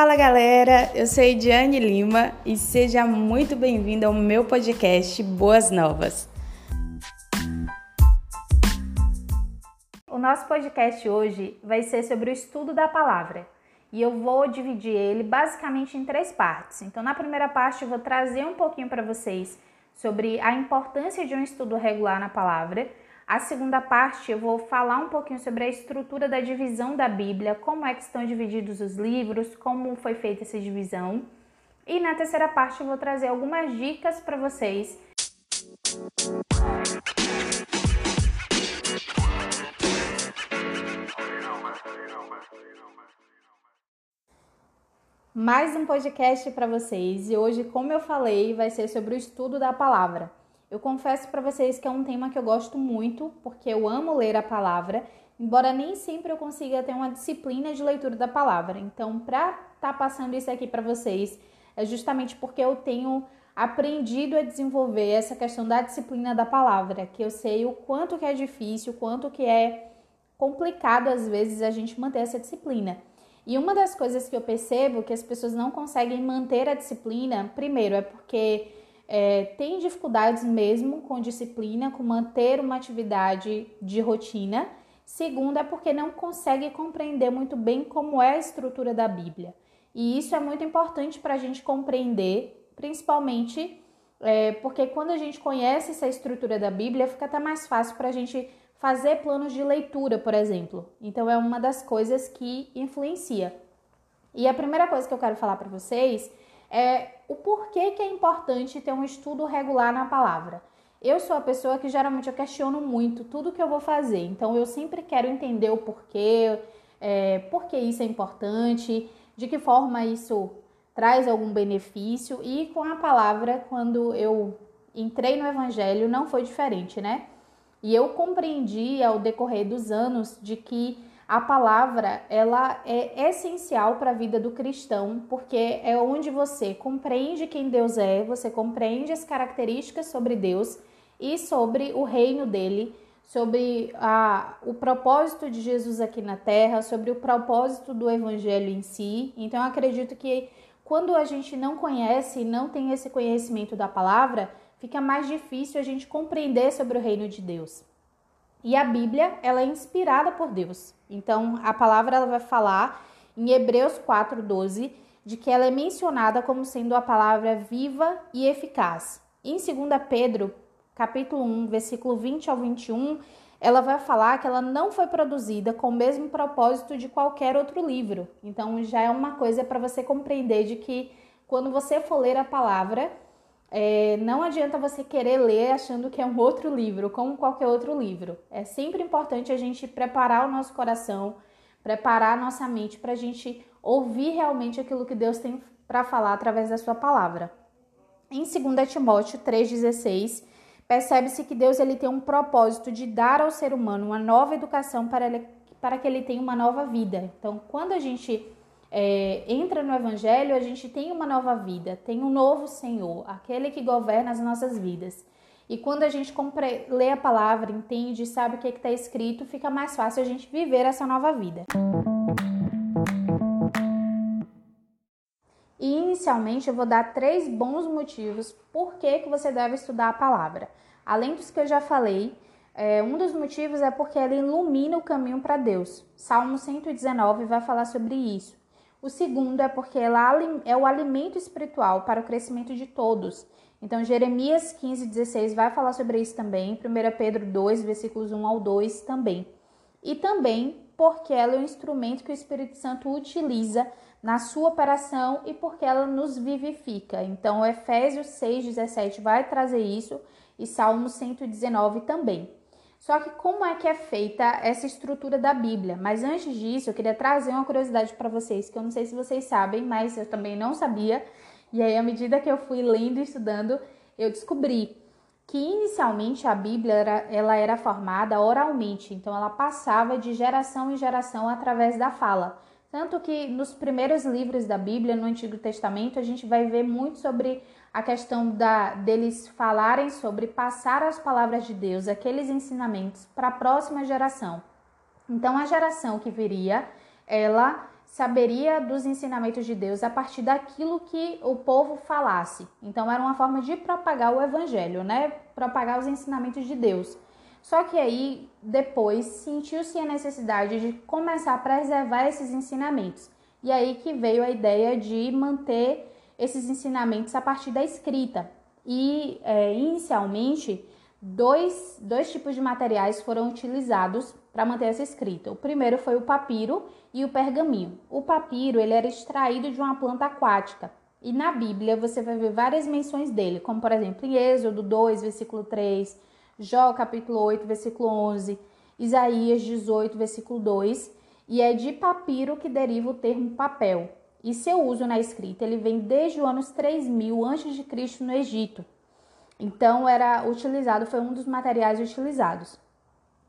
Fala galera, eu sou Ediane Lima e seja muito bem-vindo ao meu podcast Boas Novas. O nosso podcast hoje vai ser sobre o estudo da palavra e eu vou dividir ele basicamente em três partes. Então, na primeira parte, eu vou trazer um pouquinho para vocês sobre a importância de um estudo regular na palavra. A segunda parte eu vou falar um pouquinho sobre a estrutura da divisão da Bíblia, como é que estão divididos os livros, como foi feita essa divisão. E na terceira parte eu vou trazer algumas dicas para vocês. Mais um podcast para vocês e hoje, como eu falei, vai ser sobre o estudo da palavra. Eu confesso para vocês que é um tema que eu gosto muito, porque eu amo ler a palavra, embora nem sempre eu consiga ter uma disciplina de leitura da palavra. Então, para estar tá passando isso aqui para vocês, é justamente porque eu tenho aprendido a desenvolver essa questão da disciplina da palavra, que eu sei o quanto que é difícil, o quanto que é complicado às vezes a gente manter essa disciplina. E uma das coisas que eu percebo que as pessoas não conseguem manter a disciplina, primeiro, é porque é, tem dificuldades mesmo com disciplina, com manter uma atividade de rotina. Segundo, é porque não consegue compreender muito bem como é a estrutura da Bíblia. E isso é muito importante para a gente compreender, principalmente é, porque quando a gente conhece essa estrutura da Bíblia, fica até mais fácil para a gente fazer planos de leitura, por exemplo. Então, é uma das coisas que influencia. E a primeira coisa que eu quero falar para vocês é o porquê que é importante ter um estudo regular na palavra. Eu sou a pessoa que geralmente eu questiono muito tudo que eu vou fazer, então eu sempre quero entender o porquê, é, por que isso é importante, de que forma isso traz algum benefício e com a palavra, quando eu entrei no Evangelho, não foi diferente, né? E eu compreendi ao decorrer dos anos de que a palavra ela é essencial para a vida do cristão, porque é onde você compreende quem Deus é, você compreende as características sobre Deus e sobre o reino dele, sobre a, o propósito de Jesus aqui na terra, sobre o propósito do evangelho em si. Então, eu acredito que quando a gente não conhece, não tem esse conhecimento da palavra, fica mais difícil a gente compreender sobre o reino de Deus. E a Bíblia, ela é inspirada por Deus. Então, a palavra ela vai falar em Hebreus 4:12 de que ela é mencionada como sendo a palavra viva e eficaz. Em 2 Pedro, capítulo 1, versículo 20 ao 21, ela vai falar que ela não foi produzida com o mesmo propósito de qualquer outro livro. Então, já é uma coisa para você compreender de que quando você for ler a palavra, é, não adianta você querer ler achando que é um outro livro, como qualquer outro livro. É sempre importante a gente preparar o nosso coração, preparar a nossa mente para a gente ouvir realmente aquilo que Deus tem para falar através da sua palavra. Em 2 Timóteo 3,16, percebe-se que Deus ele tem um propósito de dar ao ser humano uma nova educação para, ele, para que ele tenha uma nova vida. Então, quando a gente é, entra no Evangelho, a gente tem uma nova vida, tem um novo Senhor, aquele que governa as nossas vidas. E quando a gente compre, lê a palavra, entende, sabe o que é está escrito, fica mais fácil a gente viver essa nova vida. E inicialmente eu vou dar três bons motivos por que, que você deve estudar a palavra. Além dos que eu já falei, é, um dos motivos é porque ela ilumina o caminho para Deus. Salmo 119 vai falar sobre isso. O segundo é porque ela é o alimento espiritual para o crescimento de todos. Então, Jeremias 15, 16 vai falar sobre isso também. 1 Pedro 2, versículos 1 ao 2 também. E também porque ela é o instrumento que o Espírito Santo utiliza na sua operação e porque ela nos vivifica. Então, Efésios 6, 17 vai trazer isso e Salmo 119 também. Só que como é que é feita essa estrutura da Bíblia? Mas antes disso, eu queria trazer uma curiosidade para vocês, que eu não sei se vocês sabem, mas eu também não sabia. E aí, à medida que eu fui lendo e estudando, eu descobri que inicialmente a Bíblia era, ela era formada oralmente, então ela passava de geração em geração através da fala. Tanto que nos primeiros livros da Bíblia, no Antigo Testamento, a gente vai ver muito sobre a questão da, deles falarem sobre passar as palavras de Deus, aqueles ensinamentos, para a próxima geração. Então, a geração que viria, ela saberia dos ensinamentos de Deus a partir daquilo que o povo falasse. Então era uma forma de propagar o evangelho, né? Propagar os ensinamentos de Deus. Só que aí depois sentiu-se a necessidade de começar a preservar esses ensinamentos. E aí que veio a ideia de manter esses ensinamentos a partir da escrita. E é, inicialmente dois, dois tipos de materiais foram utilizados para manter essa escrita. O primeiro foi o papiro e o pergaminho. O papiro ele era extraído de uma planta aquática. E na Bíblia você vai ver várias menções dele, como por exemplo em Êxodo 2, versículo 3, Jó capítulo 8, versículo 11, Isaías 18, versículo 2, e é de papiro que deriva o termo papel. E seu uso na escrita ele vem desde os anos 3000 a.C. no Egito. Então era utilizado, foi um dos materiais utilizados.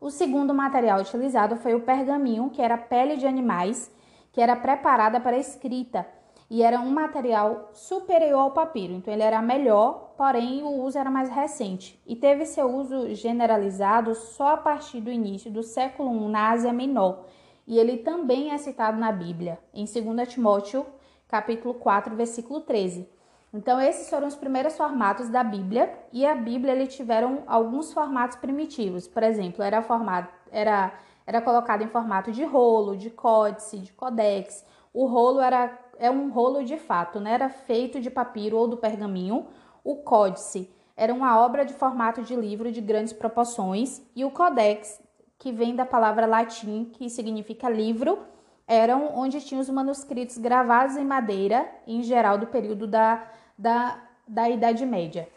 O segundo material utilizado foi o pergaminho, que era pele de animais, que era preparada para escrita e era um material superior ao papiro. Então ele era melhor, porém o uso era mais recente e teve seu uso generalizado só a partir do início do século I na Ásia Menor. E ele também é citado na Bíblia, em 2 Timóteo, capítulo 4, versículo 13. Então, esses foram os primeiros formatos da Bíblia, e a Bíblia ele tiveram alguns formatos primitivos. Por exemplo, era formato, era, era colocado em formato de rolo, de códice, de codex. O rolo era é um rolo de fato, né? Era feito de papiro ou do pergaminho. O códice era uma obra de formato de livro de grandes proporções, e o codex, que vem da palavra latim, que significa livro, eram onde tinham os manuscritos gravados em madeira, em geral do período da da, da Idade Média.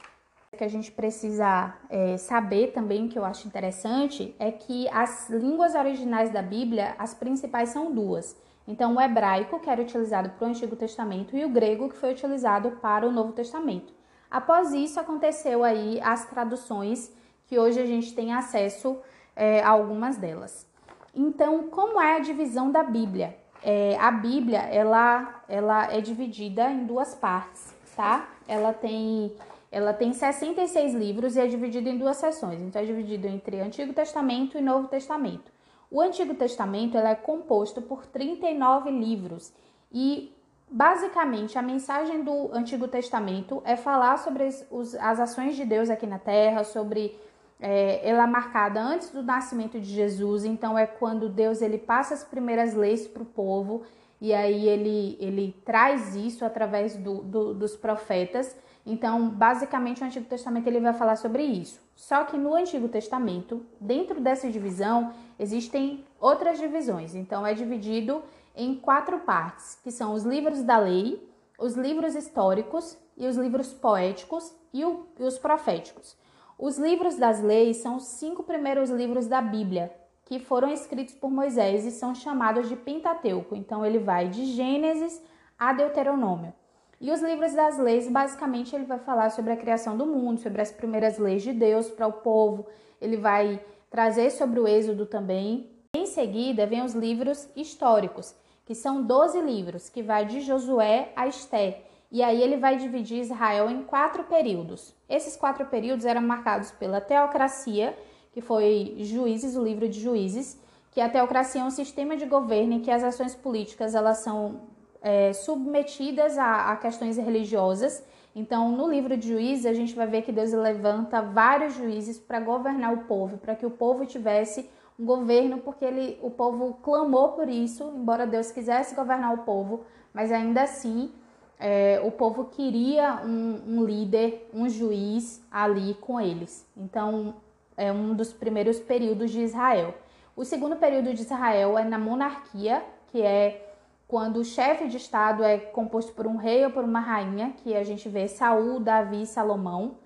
O que a gente precisa é, saber também, que eu acho interessante, é que as línguas originais da Bíblia, as principais são duas. Então, o hebraico, que era utilizado para o Antigo Testamento, e o grego, que foi utilizado para o Novo Testamento. Após isso, aconteceu aí as traduções, que hoje a gente tem acesso é, a algumas delas. Então, como é a divisão da Bíblia? É, a Bíblia, ela, ela é dividida em duas partes tá? Ela tem ela tem 66 livros e é dividida em duas seções. Então é dividido entre Antigo Testamento e Novo Testamento. O Antigo Testamento é composto por 39 livros. E basicamente a mensagem do Antigo Testamento é falar sobre as ações de Deus aqui na Terra, sobre é, ela é marcada antes do nascimento de Jesus, então é quando Deus ele passa as primeiras leis para o povo. E aí ele, ele traz isso através do, do, dos profetas. Então, basicamente, o Antigo Testamento ele vai falar sobre isso. Só que no Antigo Testamento, dentro dessa divisão, existem outras divisões. Então, é dividido em quatro partes, que são os livros da lei, os livros históricos e os livros poéticos e, o, e os proféticos. Os livros das leis são os cinco primeiros livros da Bíblia, que foram escritos por Moisés e são chamados de Pentateuco. Então ele vai de Gênesis a Deuteronômio. E os livros das leis, basicamente, ele vai falar sobre a criação do mundo, sobre as primeiras leis de Deus para o povo. Ele vai trazer sobre o Êxodo também. Em seguida, vem os livros históricos, que são 12 livros, que vai de Josué a Esté. E aí ele vai dividir Israel em quatro períodos. Esses quatro períodos eram marcados pela teocracia, que foi Juízes, o livro de Juízes, que a teocracia é um sistema de governo em que as ações políticas elas são é, submetidas a, a questões religiosas. Então, no livro de Juízes, a gente vai ver que Deus levanta vários juízes para governar o povo, para que o povo tivesse um governo, porque ele, o povo clamou por isso, embora Deus quisesse governar o povo, mas ainda assim é, o povo queria um, um, líder, um juiz ali com eles. Então, é um dos primeiros períodos de Israel. O segundo período de Israel é na monarquia, que é quando o chefe de estado é composto por um rei ou por uma rainha, que a gente vê Saul, Davi e Salomão.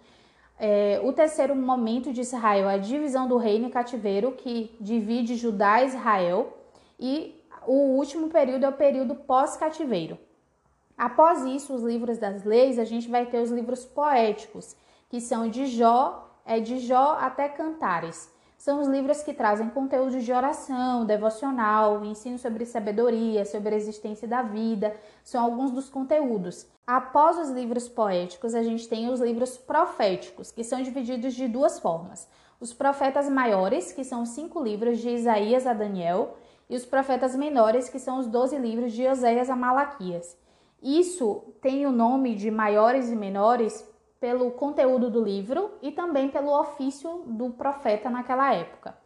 É, o terceiro momento de Israel é a divisão do reino e cativeiro, que divide Judá e Israel. E o último período é o período pós-cativeiro. Após isso, os livros das leis, a gente vai ter os livros poéticos, que são de Jó é de Jó até Cantares. São os livros que trazem conteúdo de oração, devocional, ensino sobre sabedoria, sobre a existência da vida, são alguns dos conteúdos. Após os livros poéticos, a gente tem os livros proféticos, que são divididos de duas formas. Os profetas maiores, que são cinco livros de Isaías a Daniel, e os profetas menores, que são os 12 livros de Oséias a Malaquias. Isso tem o nome de maiores e menores pelo conteúdo do livro e também pelo ofício do profeta naquela época.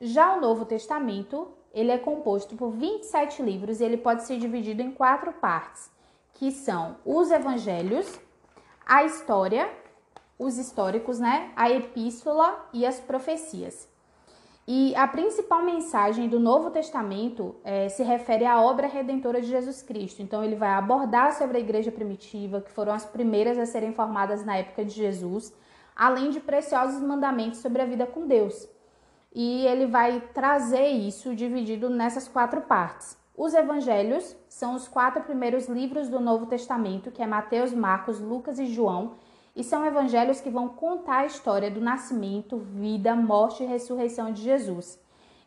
Já o Novo Testamento, ele é composto por 27 livros e ele pode ser dividido em quatro partes, que são os evangelhos, a história, os históricos, né, a epístola e as profecias. E a principal mensagem do Novo Testamento é, se refere à obra redentora de Jesus Cristo. Então, ele vai abordar sobre a igreja primitiva, que foram as primeiras a serem formadas na época de Jesus, além de preciosos mandamentos sobre a vida com Deus. E ele vai trazer isso dividido nessas quatro partes. Os evangelhos são os quatro primeiros livros do Novo Testamento, que é Mateus, Marcos, Lucas e João, e são evangelhos que vão contar a história do nascimento, vida, morte e ressurreição de Jesus.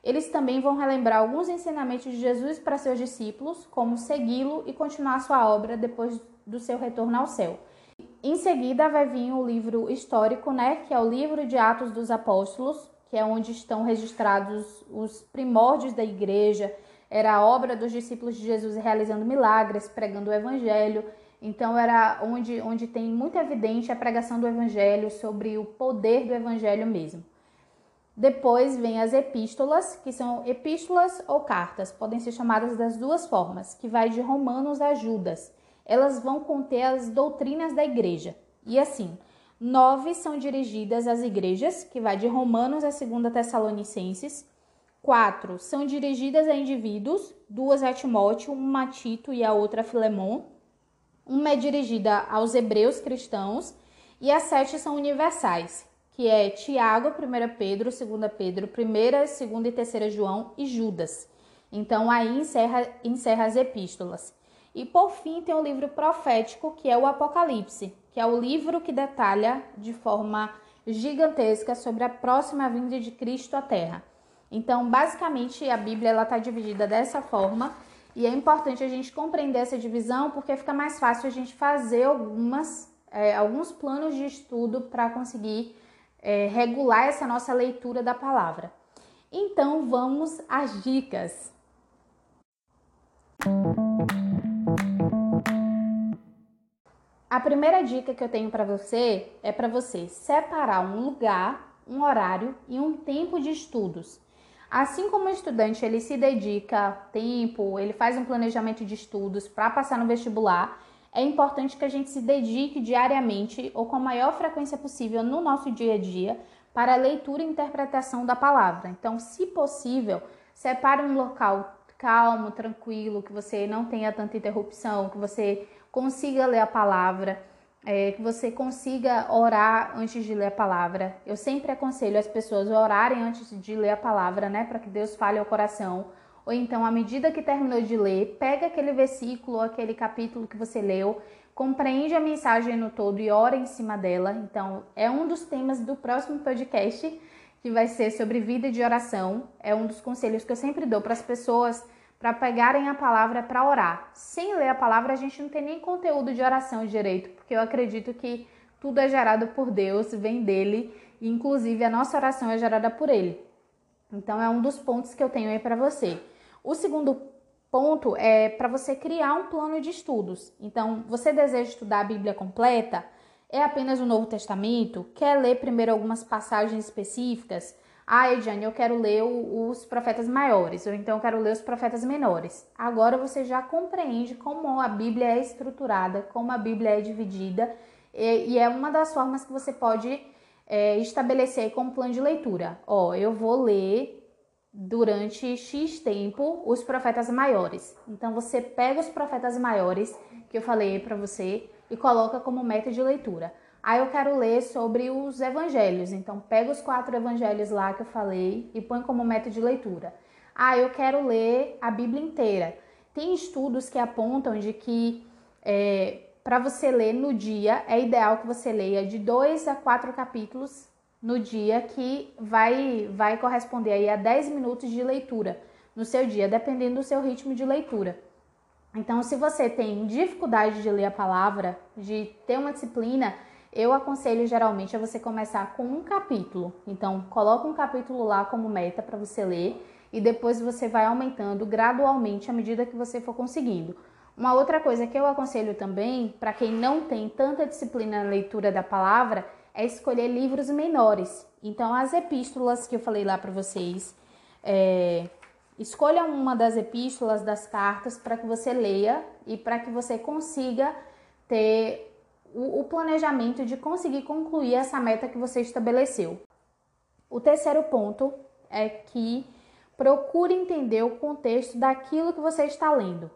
Eles também vão relembrar alguns ensinamentos de Jesus para seus discípulos, como segui-lo e continuar sua obra depois do seu retorno ao céu. Em seguida vai vir o livro histórico, né, que é o livro de Atos dos Apóstolos, que é onde estão registrados os primórdios da igreja, era a obra dos discípulos de Jesus realizando milagres, pregando o evangelho então era onde, onde tem muito evidente a pregação do evangelho sobre o poder do evangelho mesmo. Depois vem as epístolas, que são epístolas ou cartas, podem ser chamadas das duas formas, que vai de Romanos a Judas. Elas vão conter as doutrinas da igreja. E assim, nove são dirigidas às igrejas, que vai de Romanos a 2 Tessalonicenses. Quatro são dirigidas a indivíduos, duas a Timóteo, uma a Tito e a outra a Filemon. Uma é dirigida aos hebreus cristãos e as sete são universais, que é Tiago, 1 Pedro, 2 Pedro, 1, 2 e 3 João e Judas. Então aí encerra, encerra as epístolas. E por fim tem o livro profético, que é o Apocalipse, que é o livro que detalha de forma gigantesca sobre a próxima vinda de Cristo à Terra. Então, basicamente, a Bíblia está dividida dessa forma e é importante a gente compreender essa divisão porque fica mais fácil a gente fazer algumas, é, alguns planos de estudo para conseguir é, regular essa nossa leitura da palavra. Então vamos às dicas. A primeira dica que eu tenho para você é para você separar um lugar, um horário e um tempo de estudos. Assim como o estudante ele se dedica tempo, ele faz um planejamento de estudos para passar no vestibular, é importante que a gente se dedique diariamente ou com a maior frequência possível no nosso dia a dia para a leitura e interpretação da palavra. Então, se possível, separe um local calmo, tranquilo, que você não tenha tanta interrupção, que você consiga ler a palavra é, que você consiga orar antes de ler a palavra. Eu sempre aconselho as pessoas a orarem antes de ler a palavra, né, para que Deus fale ao coração. Ou então, à medida que terminou de ler, pega aquele versículo, aquele capítulo que você leu, compreende a mensagem no todo e ora em cima dela. Então, é um dos temas do próximo podcast, que vai ser sobre vida de oração. É um dos conselhos que eu sempre dou para as pessoas para pegarem a palavra para orar. Sem ler a palavra, a gente não tem nem conteúdo de oração direito, porque eu acredito que tudo é gerado por Deus, vem dele, e inclusive a nossa oração é gerada por ele. Então é um dos pontos que eu tenho aí para você. O segundo ponto é para você criar um plano de estudos. Então, você deseja estudar a Bíblia completa? É apenas o Novo Testamento? Quer ler primeiro algumas passagens específicas? Ah, Ediane, eu quero ler os profetas maiores, ou então eu quero ler os profetas menores. Agora você já compreende como a Bíblia é estruturada, como a Bíblia é dividida, e, é uma das formas que você pode é, estabelecer como plano de leitura. Ó, eu vou ler durante X tempo os profetas maiores. Então você pega os profetas maiores que eu falei para você e coloca como meta de leitura. Aí eu quero ler sobre os evangelhos. Então, pega os quatro evangelhos lá que eu falei e põe como meta de leitura. Ah, eu quero ler a Bíblia inteira. Tem estudos que apontam de que é, para você ler no dia, é ideal que você leia de dois a quatro capítulos no dia, que vai, vai corresponder aí a 10 minutos de leitura no seu dia, dependendo do seu ritmo de leitura. Então, se você tem dificuldade de ler a palavra, de ter uma disciplina, eu aconselho geralmente a você começar com um capítulo. Então, coloca um capítulo lá como meta para você ler e depois você vai aumentando gradualmente à medida que você for conseguindo. Uma outra coisa que eu aconselho também, para quem não tem tanta disciplina na leitura da palavra, é escolher livros menores. Então, as epístolas que eu falei lá para vocês, é, escolha uma das epístolas, das cartas, para que você leia e para que você consiga ter o, o planejamento de conseguir concluir essa meta que você estabeleceu. O terceiro ponto é que procure entender o contexto daquilo que você está lendo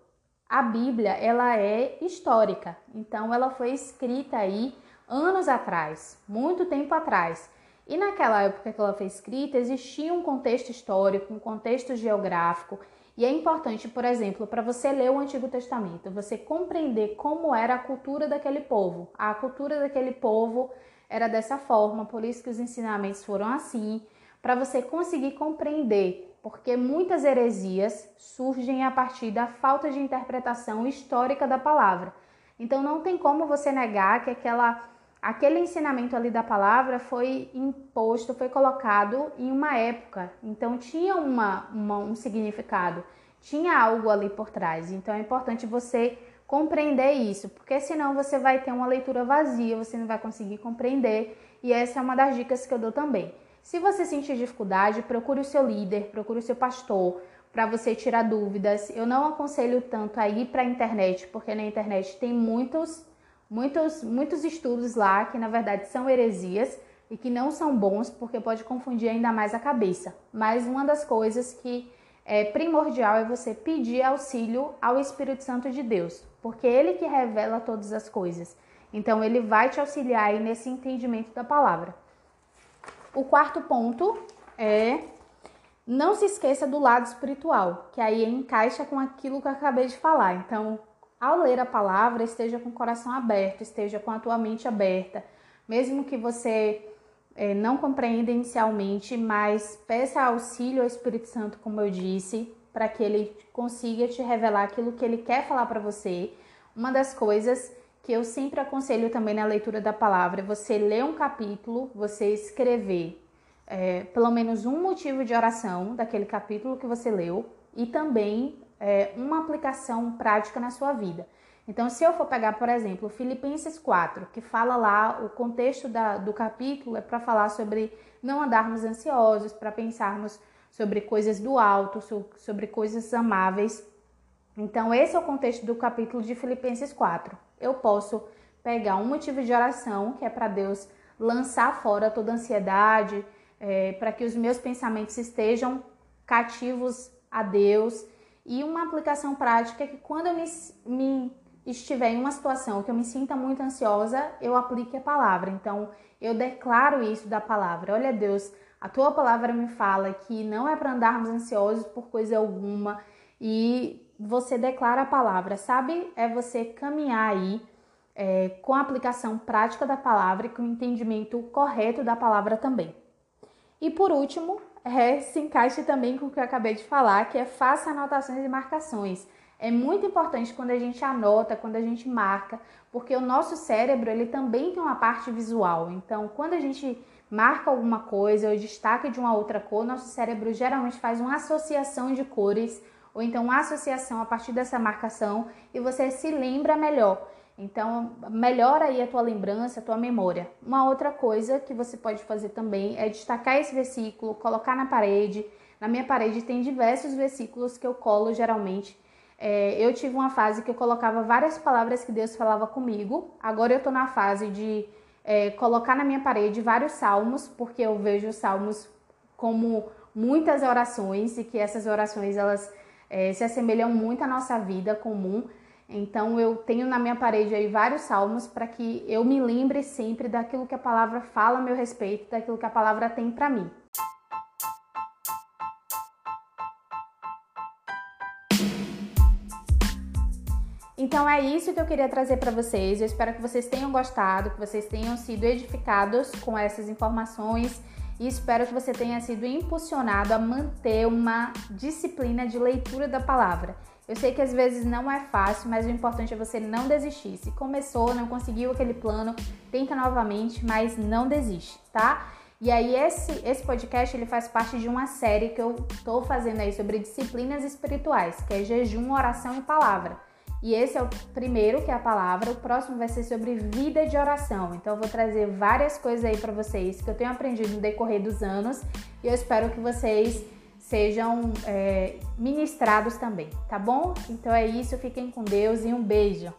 a Bíblia ela é histórica, então ela foi escrita aí anos atrás, muito tempo atrás. E naquela época que ela foi escrita, existia um contexto histórico, um contexto geográfico, e é importante, por exemplo, para você ler o Antigo Testamento, você compreender como era a cultura daquele povo. A cultura daquele povo era dessa forma, por isso que os ensinamentos foram assim, para você conseguir compreender porque muitas heresias surgem a partir da falta de interpretação histórica da palavra. Então não tem como você negar que aquela, aquele ensinamento ali da palavra foi imposto, foi colocado em uma época. Então tinha uma, uma, um significado, tinha algo ali por trás. Então é importante você compreender isso, porque senão você vai ter uma leitura vazia, você não vai conseguir compreender. E essa é uma das dicas que eu dou também. Se você sentir dificuldade, procure o seu líder, procure o seu pastor para você tirar dúvidas. Eu não aconselho tanto a ir para a internet, porque na internet tem muitos, muitos, muitos estudos lá que na verdade são heresias e que não são bons, porque pode confundir ainda mais a cabeça. Mas uma das coisas que é primordial é você pedir auxílio ao Espírito Santo de Deus, porque ele que revela todas as coisas. Então ele vai te auxiliar aí nesse entendimento da palavra. O quarto ponto é não se esqueça do lado espiritual, que aí encaixa com aquilo que eu acabei de falar. Então, ao ler a palavra, esteja com o coração aberto, esteja com a tua mente aberta, mesmo que você é, não compreenda inicialmente, mas peça auxílio ao Espírito Santo, como eu disse, para que ele consiga te revelar aquilo que ele quer falar para você. Uma das coisas que eu sempre aconselho também na leitura da palavra, você ler um capítulo, você escrever é, pelo menos um motivo de oração daquele capítulo que você leu e também é, uma aplicação prática na sua vida. Então, se eu for pegar, por exemplo, Filipenses 4, que fala lá, o contexto da, do capítulo é para falar sobre não andarmos ansiosos, para pensarmos sobre coisas do alto, sobre coisas amáveis. Então, esse é o contexto do capítulo de Filipenses 4 eu posso pegar um motivo de oração, que é para Deus lançar fora toda ansiedade, é, para que os meus pensamentos estejam cativos a Deus, e uma aplicação prática que quando eu me, me estiver em uma situação que eu me sinta muito ansiosa, eu aplique a palavra. Então, eu declaro isso da palavra. Olha, Deus, a tua palavra me fala que não é para andarmos ansiosos por coisa alguma e você declara a palavra, sabe? É você caminhar aí é, com a aplicação prática da palavra e com o entendimento correto da palavra também. E por último, é, se encaixe também com o que eu acabei de falar, que é faça anotações e marcações. É muito importante quando a gente anota, quando a gente marca, porque o nosso cérebro ele também tem uma parte visual. Então, quando a gente marca alguma coisa ou destaca de uma outra cor, nosso cérebro geralmente faz uma associação de cores ou então uma associação a partir dessa marcação e você se lembra melhor. Então, melhora aí a tua lembrança, a tua memória. Uma outra coisa que você pode fazer também é destacar esse versículo, colocar na parede. Na minha parede tem diversos versículos que eu colo geralmente. É, eu tive uma fase que eu colocava várias palavras que Deus falava comigo. Agora eu estou na fase de é, colocar na minha parede vários salmos, porque eu vejo os salmos como muitas orações e que essas orações elas é, se assemelham muito à nossa vida comum. Então eu tenho na minha parede aí vários salmos para que eu me lembre sempre daquilo que a palavra fala a meu respeito, daquilo que a palavra tem para mim. Então é isso que eu queria trazer para vocês. Eu espero que vocês tenham gostado, que vocês tenham sido edificados com essas informações e espero que você tenha sido impulsionado a manter uma disciplina de leitura da palavra. Eu sei que às vezes não é fácil, mas o importante é você não desistir. Se começou, não conseguiu aquele plano, tenta novamente, mas não desiste, tá? E aí esse, esse podcast ele faz parte de uma série que eu estou fazendo aí sobre disciplinas espirituais, que é jejum, oração e palavra. E esse é o primeiro, que é a palavra. O próximo vai ser sobre vida de oração. Então eu vou trazer várias coisas aí para vocês que eu tenho aprendido no decorrer dos anos e eu espero que vocês sejam é, ministrados também, tá bom? Então é isso, fiquem com Deus e um beijo.